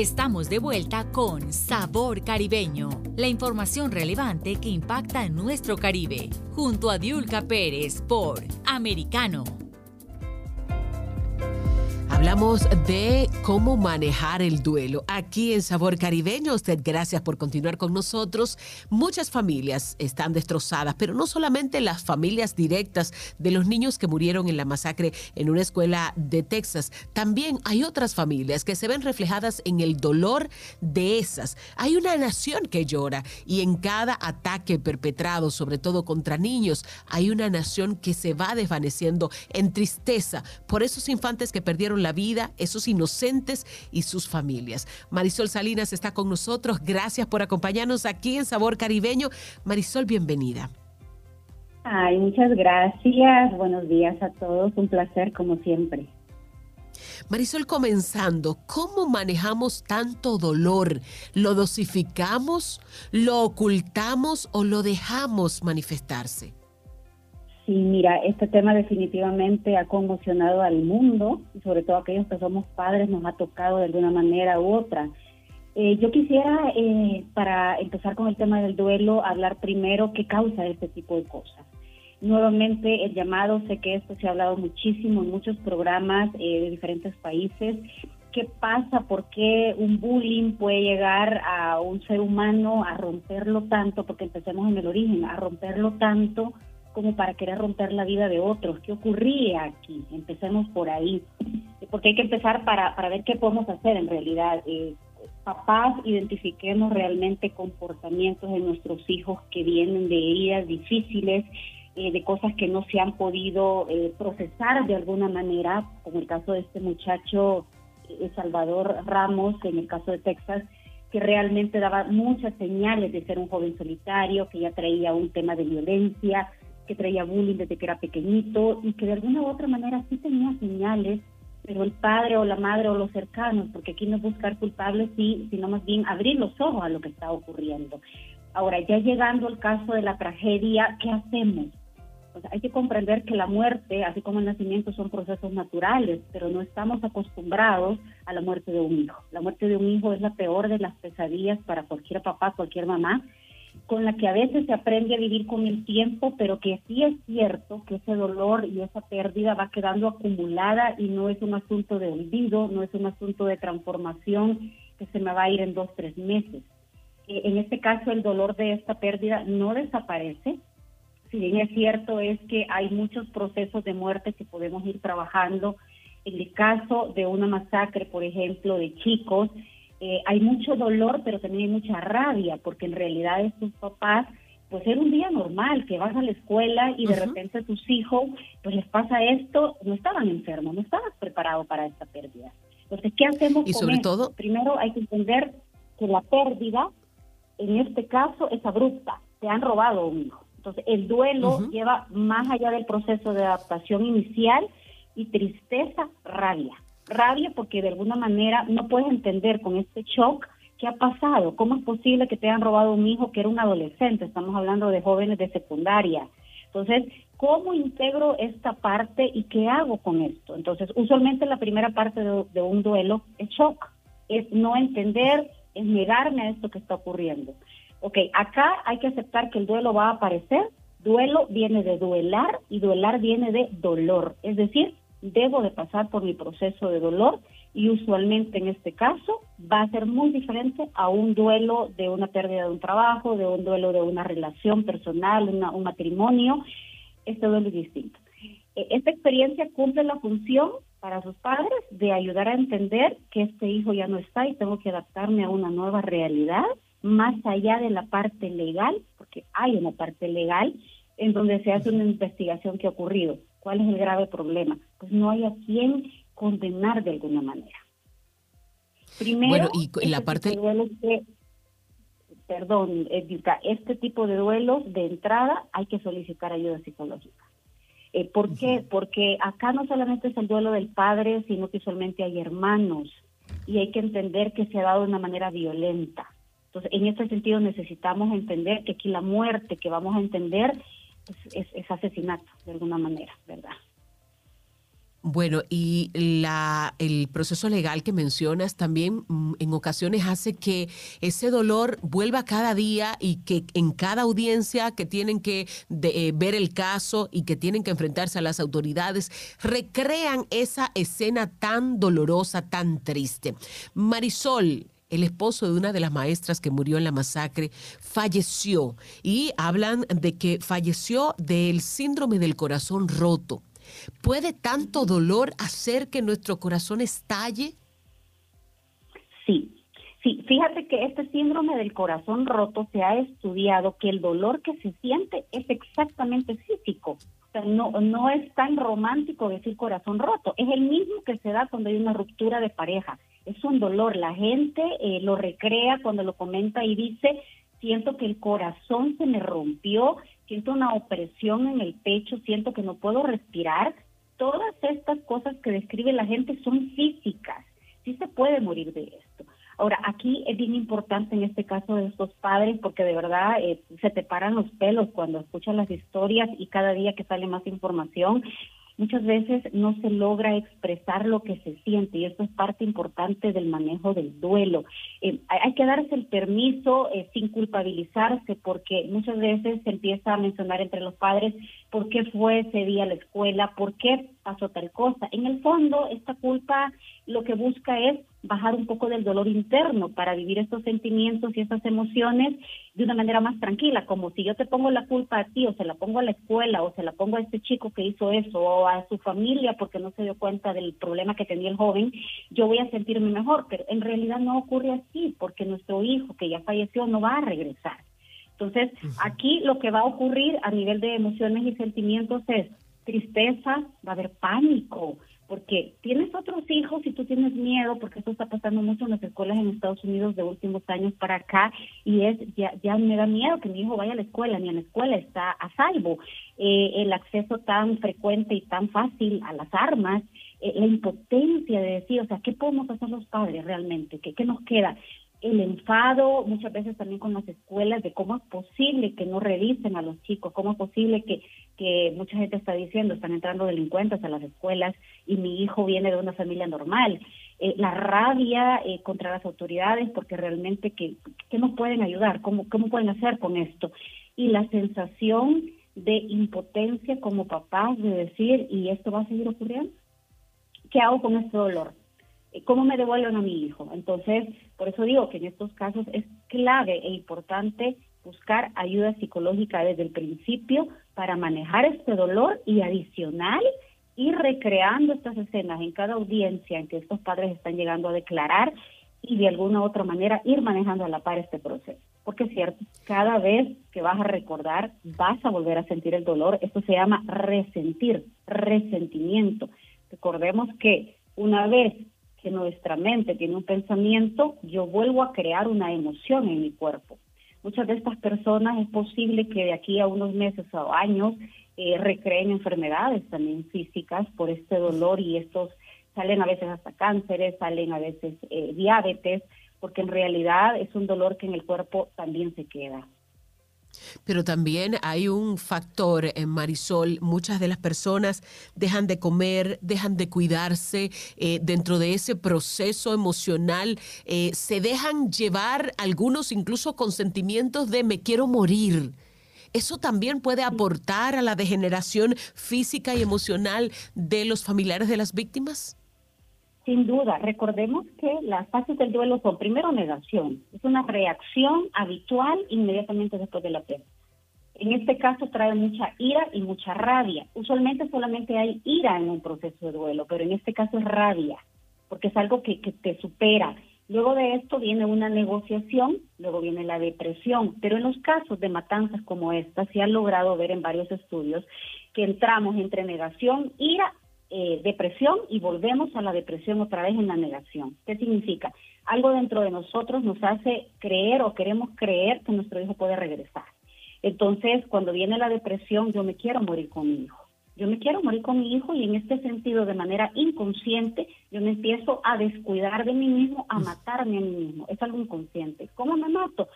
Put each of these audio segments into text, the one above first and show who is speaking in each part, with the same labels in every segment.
Speaker 1: Estamos de vuelta con Sabor Caribeño, la información relevante que impacta en nuestro Caribe, junto a Diulca Pérez por Americano.
Speaker 2: Hablamos de cómo manejar el duelo. Aquí en Sabor Caribeño, usted gracias por continuar con nosotros. Muchas familias están destrozadas, pero no solamente las familias directas de los niños que murieron en la masacre en una escuela de Texas. También hay otras familias que se ven reflejadas en el dolor de esas. Hay una nación que llora y en cada ataque perpetrado, sobre todo contra niños, hay una nación que se va desvaneciendo en tristeza por esos infantes que perdieron la vida, esos inocentes y sus familias. Marisol Salinas está con nosotros. Gracias por acompañarnos aquí en Sabor Caribeño. Marisol, bienvenida.
Speaker 3: Ay, muchas gracias. Buenos días a todos. Un placer como siempre.
Speaker 2: Marisol, comenzando, ¿cómo manejamos tanto dolor? ¿Lo dosificamos, lo ocultamos o lo dejamos manifestarse?
Speaker 3: Sí, mira, este tema definitivamente ha conmocionado al mundo, y sobre todo aquellos que somos padres nos ha tocado de alguna manera u otra. Eh, yo quisiera, eh, para empezar con el tema del duelo, hablar primero qué causa este tipo de cosas. Nuevamente, el llamado, sé que esto se ha hablado muchísimo en muchos programas eh, de diferentes países. ¿Qué pasa? ¿Por qué un bullying puede llegar a un ser humano a romperlo tanto? Porque empecemos en el origen, a romperlo tanto como para querer romper la vida de otros. ¿Qué ocurría aquí? Empecemos por ahí, porque hay que empezar para, para ver qué podemos hacer en realidad. Eh, papás, identifiquemos realmente comportamientos de nuestros hijos que vienen de heridas difíciles, eh, de cosas que no se han podido eh, procesar de alguna manera, como el caso de este muchacho Salvador Ramos, en el caso de Texas, que realmente daba muchas señales de ser un joven solitario, que ya traía un tema de violencia, que traía bullying desde que era pequeñito y que de alguna u otra manera sí tenía señales, pero el padre o la madre o los cercanos, porque aquí no es buscar culpables, sí, sino más bien abrir los ojos a lo que está ocurriendo. Ahora, ya llegando al caso de la tragedia, ¿qué hacemos? hay que comprender que la muerte, así como el nacimiento, son procesos naturales, pero no estamos acostumbrados a la muerte de un hijo. La muerte de un hijo es la peor de las pesadillas para cualquier papá, cualquier mamá, con la que a veces se aprende a vivir con el tiempo, pero que sí es cierto que ese dolor y esa pérdida va quedando acumulada y no es un asunto de olvido, no es un asunto de transformación que se me va a ir en dos, tres meses. Eh, en este caso, el dolor de esta pérdida no desaparece. Si bien es cierto, es que hay muchos procesos de muerte que podemos ir trabajando. En el caso de una masacre, por ejemplo, de chicos, eh, hay mucho dolor, pero también hay mucha rabia, porque en realidad estos papás, pues era un día normal, que vas a la escuela y de repente a tus hijos, pues les pasa esto, no estaban enfermos, no estabas preparado para esta pérdida. Entonces, ¿qué hacemos
Speaker 2: y sobre todo?
Speaker 3: Primero hay que entender que la pérdida, en este caso, es abrupta, te han robado un hijo. Entonces, el duelo lleva más allá del proceso de adaptación inicial y tristeza, rabia rabia porque de alguna manera no puedes entender con este shock qué ha pasado, cómo es posible que te hayan robado un hijo que era un adolescente, estamos hablando de jóvenes de secundaria. Entonces, ¿cómo integro esta parte y qué hago con esto? Entonces, usualmente la primera parte de, un duelo es shock, es no entender, es negarme a esto que está ocurriendo. Ok, acá hay que aceptar que el duelo va a aparecer. Duelo viene de duelar y duelar viene de dolor. Es decir, debo de pasar por mi proceso de dolor y usualmente en este caso va a ser muy diferente a un duelo de una pérdida de un trabajo, de un duelo de una relación personal, un matrimonio. Este duelo es distinto. E, esta experiencia cumple la función para sus padres de ayudar a entender que este hijo ya no está y tengo que adaptarme a una nueva realidad, más allá de la parte legal, porque hay una parte legal en donde se hace una investigación que ha ocurrido. ¿Cuál es el grave problema? Pues no hay a quien condenar de alguna manera.
Speaker 2: Primero, y la este parte...
Speaker 3: De perdón, Edilka, este tipo de duelos de entrada hay que solicitar ayuda psicológica. Eh, ¿Por qué? Porque acá no solamente es el duelo del padre, sino que usualmente hay hermanos y hay que entender que se ha dado de una manera violenta. Entonces, en este sentido necesitamos entender que aquí la muerte que vamos a entender es, asesinato de alguna manera, ¿verdad?
Speaker 2: Bueno, y la, el proceso legal que mencionas también mm, en ocasiones hace que ese dolor vuelva cada día y que en cada audiencia que tienen que eh, ver el caso y que tienen que enfrentarse a las autoridades, recrean esa escena tan dolorosa, tan triste. Marisol, el esposo de una de las maestras que murió en la masacre, falleció y hablan de que falleció del síndrome del corazón roto. ¿Puede tanto dolor hacer que nuestro corazón estalle?
Speaker 3: Sí, sí. Fíjate que este síndrome del corazón roto se ha estudiado que el dolor que se siente es exactamente físico. O sea, no, no es tan romántico decir corazón roto, es el mismo que se da cuando hay una ruptura de pareja. Es un dolor, la gente eh, lo recrea cuando lo comenta y dice, siento que el corazón se me rompió, siento una opresión en el pecho, siento que no puedo respirar. Todas estas cosas que describe la gente son físicas. Sí se puede morir de esto. Ahora, aquí es bien importante en este caso de estos padres, porque de verdad eh, se te paran los pelos cuando escuchan las historias y cada día que sale más información muchas veces no se logra expresar lo que se siente y eso es parte importante del manejo del duelo. Eh, hay que darse el permiso eh, sin culpabilizarse porque muchas veces se empieza a mencionar entre los padres por qué fue ese día a la escuela, por qué pasó tal cosa. En el fondo, esta culpa lo que busca es bajar un poco del dolor interno para vivir estos sentimientos y estas emociones de una manera más tranquila, como si yo te pongo la culpa a ti o se la pongo a la escuela o se la pongo a este chico que hizo eso o a su familia porque no se dio cuenta del problema que tenía el joven, yo voy a sentirme mejor, pero en realidad no ocurre así porque nuestro hijo que ya falleció no va a regresar. Entonces, aquí lo que va a ocurrir a nivel de emociones y sentimientos es tristeza, va a haber pánico, porque tienes otros hijos y tú tienes miedo, porque esto está pasando mucho en las escuelas en Estados Unidos de últimos años para acá, y es ya, ya me da miedo que mi hijo vaya a la escuela, ni en la escuela está a salvo. Eh, el acceso tan frecuente y tan fácil a las armas, eh, la impotencia de decir, o sea, ¿qué podemos hacer los padres realmente? ¿Qué, qué nos queda? el enfado muchas veces también con las escuelas de cómo es posible que no revisen a los chicos, cómo es posible que, que mucha gente está diciendo, están entrando delincuentes a las escuelas y mi hijo viene de una familia normal. Eh, la rabia eh, contra las autoridades porque realmente que, ¿qué nos pueden ayudar? ¿Cómo, ¿Cómo pueden hacer con esto? Y la sensación de impotencia como papás de decir, ¿y esto va a seguir ocurriendo? ¿Qué hago con este dolor? ¿Cómo me devuelven a mi hijo? Entonces, por eso digo que en estos casos es clave e importante buscar ayuda psicológica desde el principio para manejar este dolor y adicional ir recreando estas escenas en cada audiencia en que estos padres están llegando a declarar y de alguna u otra manera ir manejando a la par este proceso. Porque es cierto, cada vez que vas a recordar vas a volver a sentir el dolor. Esto se llama resentir, resentimiento. Recordemos que una vez que nuestra mente tiene un pensamiento, yo vuelvo a crear una emoción en mi cuerpo. Muchas de estas personas es posible que de aquí a unos meses o años eh, recreen enfermedades también físicas por este dolor y estos salen a veces hasta cánceres, salen a veces eh, diabetes, porque en realidad es un dolor que en el cuerpo también se queda.
Speaker 2: Pero también hay un factor en Marisol, muchas de las personas dejan de comer, dejan de cuidarse eh, dentro de ese proceso emocional, eh, se dejan llevar algunos incluso con sentimientos de me quiero morir. ¿Eso también puede aportar a la degeneración física y emocional de los familiares de las víctimas?
Speaker 3: Sin duda, recordemos que las fases del duelo son primero negación, es una reacción habitual inmediatamente después de la pérdida. En este caso trae mucha ira y mucha rabia. Usualmente solamente hay ira en un proceso de duelo, pero en este caso es rabia, porque es algo que, que te supera. Luego de esto viene una negociación, luego viene la depresión, pero en los casos de matanzas como esta se ha logrado ver en varios estudios que entramos entre negación, ira eh, depresión y volvemos a la depresión otra vez en la negación. ¿Qué significa? Algo dentro de nosotros nos hace creer o queremos creer que nuestro hijo puede regresar. Entonces, cuando viene la depresión, yo me quiero morir con mi hijo. Yo me quiero morir con mi hijo y en este sentido, de manera inconsciente, yo me empiezo a descuidar de mí mismo, a matarme a mí mismo. Es algo inconsciente. ¿Cómo me mato?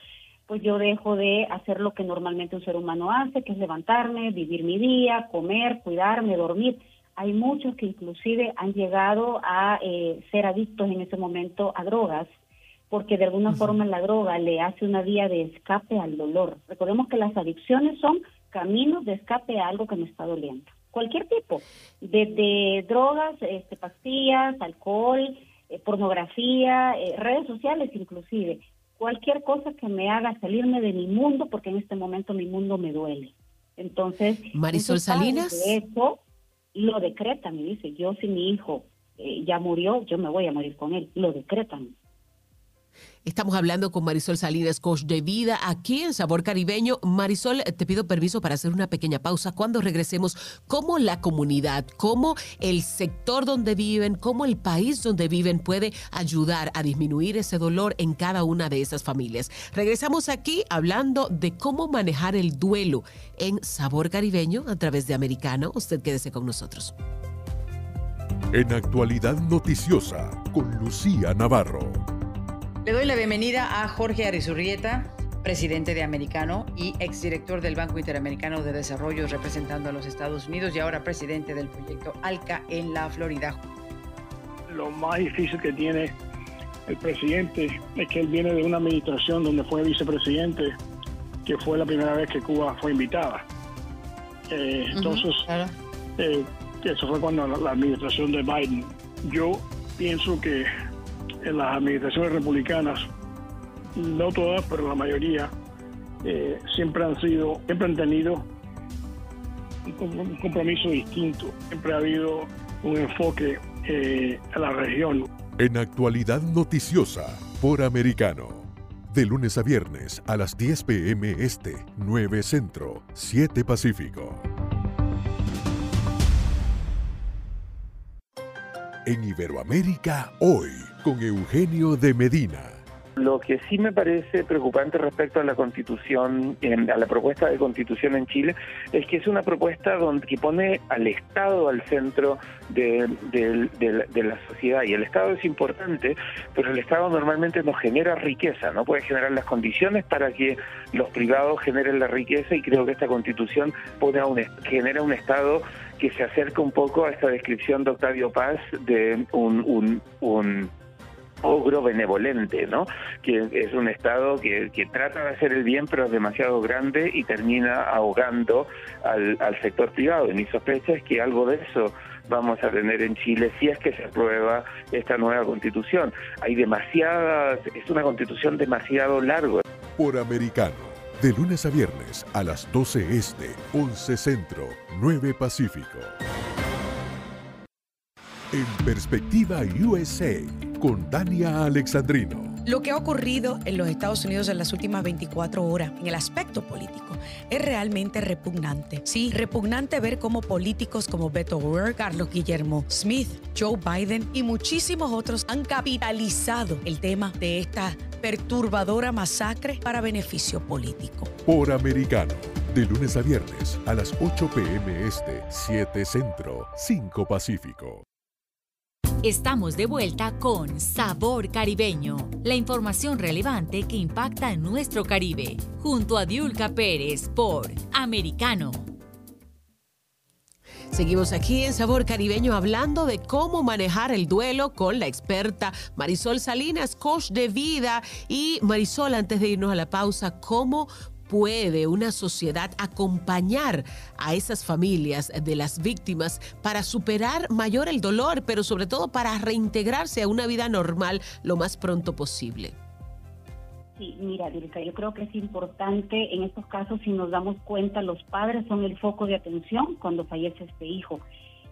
Speaker 3: Pues yo dejo de hacer lo que normalmente un ser humano hace, que es levantarme, vivir mi día, comer, cuidarme, dormir hay muchos que inclusive han llegado a eh, ser adictos en ese momento a drogas, porque de alguna forma la droga le hace una vía de escape al dolor. Recordemos que las adicciones son caminos de escape a algo que me está doliendo. Cualquier tipo, desde drogas, este, pastillas, alcohol, eh, pornografía, eh, redes sociales inclusive, cualquier cosa que me haga salirme de mi mundo, porque en este momento mi mundo me duele. Entonces,
Speaker 2: Marisol Salinas.
Speaker 3: eso lo decretan y dice, yo si mi hijo eh, ya murió, yo me voy a morir con él. Lo decretan.
Speaker 2: Estamos hablando con Marisol Salinas, coach de vida, aquí en Sabor Caribeño. Marisol, te pido permiso para hacer una pequeña pausa. Cuando regresemos, cómo la comunidad, cómo el sector donde viven, cómo el país donde viven puede ayudar a disminuir ese dolor en cada una de esas familias. Regresamos aquí hablando de cómo manejar el duelo en Sabor Caribeño a través de Americano. Usted quédese con nosotros.
Speaker 4: En actualidad noticiosa, con Lucía Navarro.
Speaker 5: Le doy la bienvenida a Jorge Arizurrieta, presidente de Americano y exdirector del Banco Interamericano de Desarrollo representando a los Estados Unidos y ahora presidente del proyecto ALCA en la Florida.
Speaker 6: Lo más difícil que tiene el presidente es que él viene de una administración donde fue vicepresidente, que fue la primera vez que Cuba fue invitada. Eh, entonces, eh, eso fue cuando la administración de Biden. Yo pienso que en las administraciones republicanas, no todas, pero la mayoría, eh, siempre han sido, siempre han tenido un compromiso distinto, siempre ha habido un enfoque eh, a la región.
Speaker 4: En actualidad noticiosa, por americano. De lunes a viernes a las 10 pm este, 9 centro, 7 pacífico. En Iberoamérica hoy con Eugenio de Medina.
Speaker 7: Lo que sí me parece preocupante respecto a la constitución, a la propuesta de constitución en Chile, es que es una propuesta donde que pone al Estado al centro de, la sociedad. Y el Estado es importante, pero el Estado normalmente no genera riqueza, no puede generar las condiciones para que los privados generen la riqueza y creo que esta constitución pone a un, genera un Estado que se acerca un poco a esta descripción de Octavio Paz de un, un, ogro benevolente, ¿no? Que es un Estado que, que, trata de hacer el bien, pero es demasiado grande y termina ahogando al, al sector privado. Y mi sospecha es que algo de eso vamos a tener en Chile si es que se aprueba esta nueva constitución. Hay demasiadas, es una constitución demasiado larga.
Speaker 4: Por americano de lunes a viernes a las 12 Este, 11 Centro, 9 Pacífico. En Perspectiva USA, con Dania Alexandrino.
Speaker 8: Lo que ha ocurrido en los Estados Unidos en las últimas 24 horas en el aspecto político es realmente repugnante. Sí, repugnante ver cómo políticos como Beto O'Rourke, Carlos Guillermo Smith, Joe Biden y muchísimos otros han capitalizado el tema de esta perturbadora masacre para beneficio político.
Speaker 4: Por Americano, de lunes a viernes a las 8 pm este, 7 Centro, 5 Pacífico.
Speaker 1: Estamos de vuelta con Sabor Caribeño, la información relevante que impacta en nuestro Caribe, junto a Diulca Pérez por Americano.
Speaker 2: Seguimos aquí en Sabor Caribeño hablando de cómo manejar el duelo con la experta Marisol Salinas, coach de vida. Y Marisol, antes de irnos a la pausa, ¿cómo puede una sociedad acompañar a esas familias de las víctimas para superar mayor el dolor, pero sobre todo para reintegrarse a una vida normal lo más pronto posible?
Speaker 3: Sí, mira, Dilka, yo creo que es importante en estos casos, si nos damos cuenta, los padres son el foco de atención cuando fallece este hijo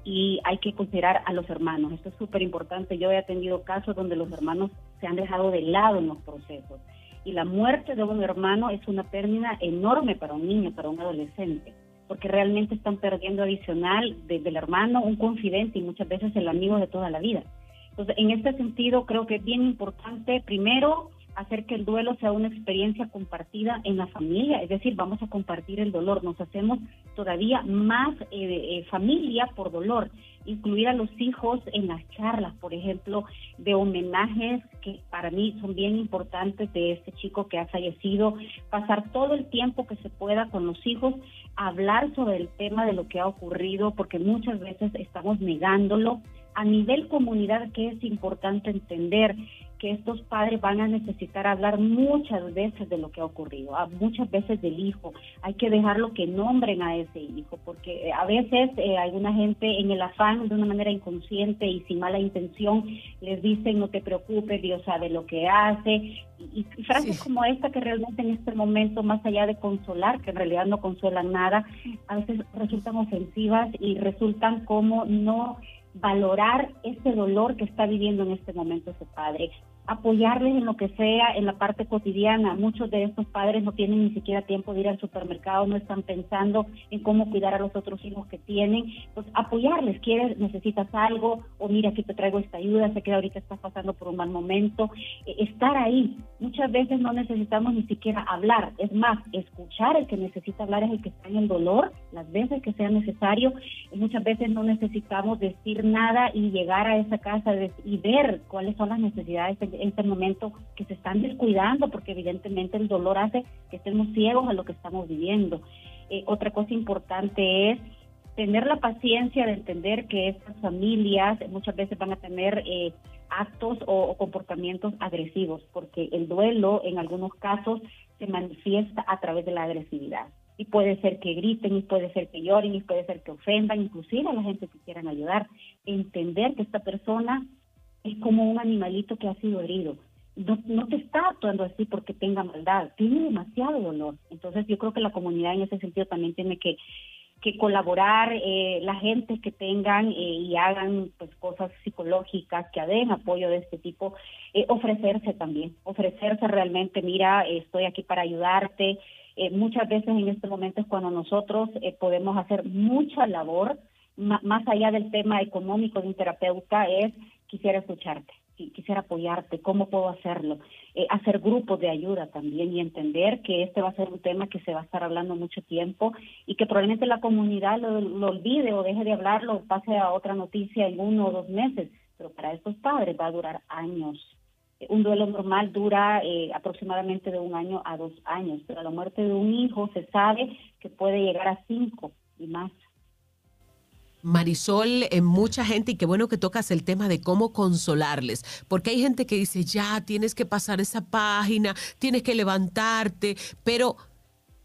Speaker 3: y hay que considerar a los hermanos. Esto es súper importante. Yo he atendido casos donde los hermanos se han dejado de lado en los procesos y la muerte de un hermano es una pérdida enorme para un niño, para un adolescente, porque realmente están perdiendo adicional desde el hermano, un confidente y muchas veces el amigo de toda la vida. Entonces, en este sentido, creo que es bien importante, primero, hacer que el duelo sea una experiencia compartida en la familia, es decir, vamos a compartir el dolor, nos hacemos todavía más eh, eh, familia por dolor. Incluir a los hijos en las charlas, por ejemplo, de homenajes que para mí son bien importantes de este chico que ha fallecido, pasar todo el tiempo que se pueda con los hijos, hablar sobre el tema de lo que ha ocurrido, porque muchas veces estamos negándolo. A nivel comunidad, que es importante entender que estos padres van a necesitar hablar muchas veces de lo que ha ocurrido, muchas veces del hijo. Hay que dejarlo que nombren a ese hijo, porque eh, a veces eh, alguna gente en el afán, de una manera inconsciente y sin mala intención, les dicen no te preocupes, Dios sabe lo que hace. Y, frases como esta que realmente en este momento, más allá de consolar, que en realidad no consuelan nada, a veces resultan ofensivas y resultan como no valorar ese dolor que está viviendo en este momento ese padre apoyarles en lo que sea, en la parte cotidiana. Muchos de estos padres no tienen ni siquiera tiempo de ir al supermercado, no están pensando en cómo cuidar a los otros hijos que tienen. Pues apoyarles, quieres, necesitas algo, o mira, aquí te traigo esta ayuda, sé que ahorita estás pasando por un mal momento. E, estar ahí. Muchas veces no necesitamos ni siquiera hablar, es más, escuchar, el que necesita hablar es el que está en el dolor, las veces que sea necesario. Y muchas veces no necesitamos decir nada y llegar a esa casa y ver cuáles son las necesidades en este momento que se están descuidando porque evidentemente el dolor hace que estemos ciegos a lo que estamos viviendo. Eh, otra cosa importante es tener la paciencia de entender que estas familias muchas veces van a tener eh, actos o, comportamientos agresivos, porque el duelo en algunos casos se manifiesta a través de la agresividad. Y puede ser que griten, y puede ser que lloren, y puede ser que ofendan, inclusive a la gente que quieran ayudar. Entender que esta persona es como un animalito que ha sido herido. No, no te está actuando así porque tenga maldad, tiene demasiado dolor. Entonces yo creo que la comunidad en ese sentido también tiene que, que colaborar, eh, la gente que tengan eh, y hagan pues cosas psicológicas, que den apoyo de este tipo, eh, ofrecerse también, ofrecerse realmente, mira, estoy aquí para ayudarte. muchas veces en este momento es cuando nosotros podemos hacer mucha labor, más allá del tema económico de un terapeuta, es quisiera escucharte, quisiera apoyarte, cómo puedo hacerlo, eh, hacer grupos de ayuda también y entender que este va a ser un tema que se va a estar hablando mucho tiempo y que probablemente la comunidad lo, olvide o deje de hablarlo o pase a otra noticia en uno o dos meses, pero para estos padres va a durar años. Un duelo normal dura eh, aproximadamente de un año a dos años, pero la muerte de un hijo se sabe que puede llegar a cinco y más.
Speaker 2: Marisol, en mucha gente, y qué bueno que tocas el tema de cómo consolarles, porque hay gente que dice, ya, tienes que pasar esa página, tienes que levantarte, pero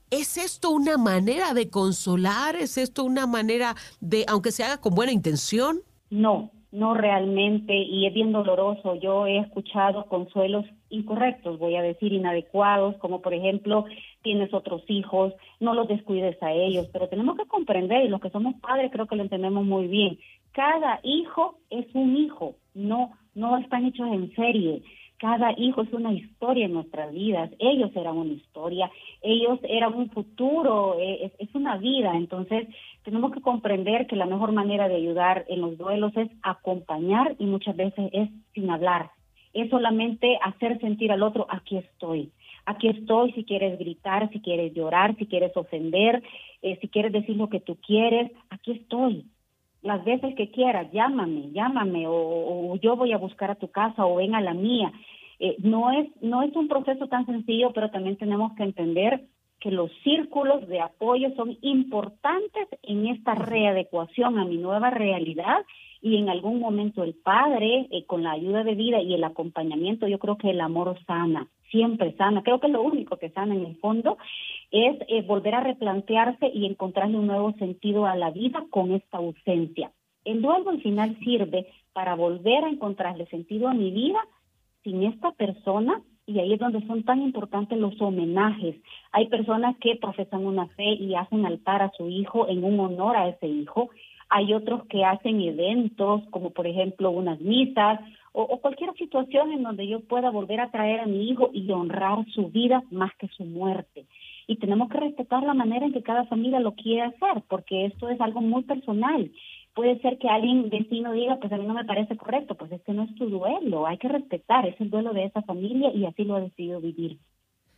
Speaker 2: ¿es esto una manera de consolar? ¿Es esto una manera de, aunque se haga con buena intención?
Speaker 3: No, no realmente, y es bien doloroso. Yo he escuchado consuelos incorrectos, voy a decir inadecuados, como por ejemplo, tienes otros hijos, no los descuides a ellos, pero tenemos que comprender, y los que somos padres creo que lo entendemos muy bien, cada hijo es un hijo, no, no están hechos en serie. Cada hijo es una historia en nuestras vidas. Ellos eran una historia, ellos eran un futuro, eh, es, una vida. Entonces, tenemos que comprender que la mejor manera de ayudar en los duelos es acompañar y muchas veces es sin hablar. Es solamente hacer sentir al otro, aquí estoy. Aquí estoy si quieres gritar, si quieres llorar, si quieres ofender, eh, si quieres decir lo que tú quieres, aquí estoy las veces que quieras, llámame, llámame, o, yo voy a buscar a tu casa o ven a la mía. Eh, no, es, no es un proceso tan sencillo, pero también tenemos que entender que los círculos de apoyo son importantes en esta readecuación a mi nueva realidad y en algún momento el padre, eh, con la ayuda de vida y el acompañamiento, yo creo que el amor sana, siempre sana. Creo que lo único que sana en el fondo es eh, volver a replantearse y encontrarle un nuevo sentido a la vida con esta ausencia. El duelo al final sirve para volver a encontrarle sentido a mi vida sin esta persona y ahí es donde son tan importantes los homenajes. Hay personas que profesan una fe y hacen altar a su hijo en un honor a ese hijo hay otros que hacen eventos, como por ejemplo unas misas o, cualquier situación en donde yo pueda volver a traer a mi hijo y honrar su vida más que su muerte. Y tenemos que respetar la manera en que cada familia lo quiere hacer, porque esto es algo muy personal. Puede ser que alguien vecino diga, pues a mí no me parece correcto, pues este no es tu duelo, hay que respetar, es el duelo de esa familia y así lo ha decidido vivir.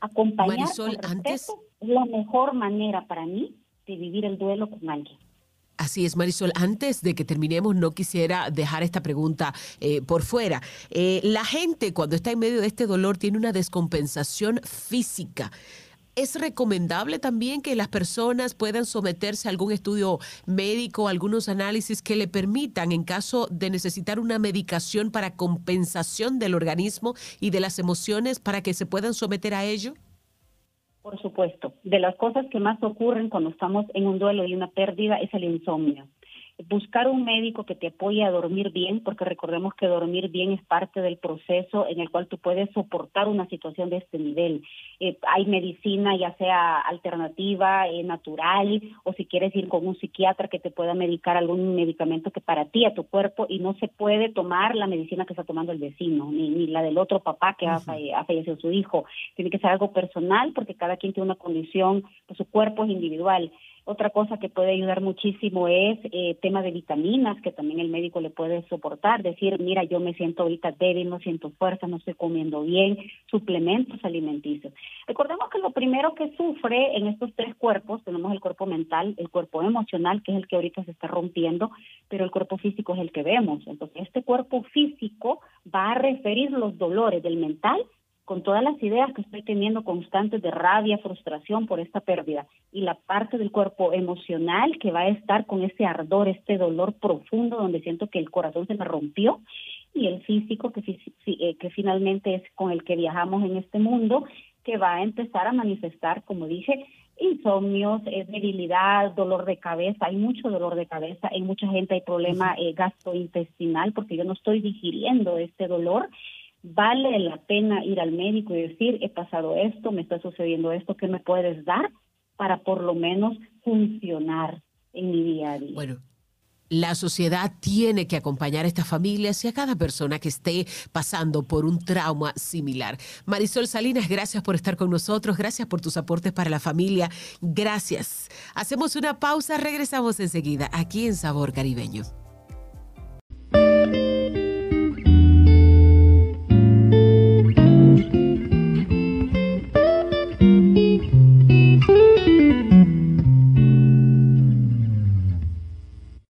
Speaker 3: Acompañar con respeto es la mejor manera para mí de vivir el duelo con alguien.
Speaker 2: Así es, Marisol. Antes de que terminemos, no quisiera dejar esta pregunta eh, por fuera. Eh, la gente cuando está en medio de este dolor tiene una descompensación física. ¿Es recomendable también que las personas puedan someterse a algún estudio médico, algunos análisis que le permitan, en caso de necesitar una medicación para compensación del organismo y de las emociones, para que se puedan someter a ello?
Speaker 3: Por supuesto. De las cosas que más ocurren cuando estamos en un duelo y una pérdida es el insomnio buscar un médico que te apoye a dormir bien, porque recordemos que dormir bien es parte del proceso en el cual tú puedes soportar una situación de este nivel. Eh, hay medicina, ya sea alternativa, eh, natural, o si quieres ir con un psiquiatra que te pueda medicar algún medicamento que para ti, a tu cuerpo, y no se puede tomar la medicina que está tomando el vecino, ni, ni la del otro papá que ha, ha, fallecido su hijo. Tiene que ser algo personal, porque cada quien tiene una condición, pues su cuerpo es individual. Otra cosa que puede ayudar muchísimo es eh, tema de vitaminas, que también el médico le puede soportar, decir, mira, yo me siento ahorita débil, no siento fuerza, no estoy comiendo bien, suplementos alimenticios. Recordemos que lo primero que sufre en estos tres cuerpos, tenemos el cuerpo mental, el cuerpo emocional, que es el que ahorita se está rompiendo, pero el cuerpo físico es el que vemos. Entonces, este cuerpo físico va a referir los dolores del mental con todas las ideas que estoy teniendo constantes de rabia, frustración por esta pérdida. Y la parte del cuerpo emocional que va a estar con ese ardor, este dolor profundo donde siento que el corazón se me rompió y el físico que, eh, que finalmente es con el que viajamos en este mundo que va a empezar a manifestar, como dije, insomnios, eh, debilidad, dolor de cabeza, hay mucho dolor de cabeza, en mucha gente hay problema eh, gastrointestinal porque yo no estoy digiriendo este dolor vale la pena ir al médico y decir, he pasado esto, me está sucediendo esto, ¿qué me puedes dar para por lo menos funcionar en mi día a día?
Speaker 2: Bueno. La sociedad tiene que acompañar a estas familias y a cada persona que esté pasando por un trauma similar. Marisol Salinas, gracias por estar con nosotros, gracias por tus aportes para la familia, gracias. Hacemos una pausa, regresamos enseguida aquí en Sabor Caribeño.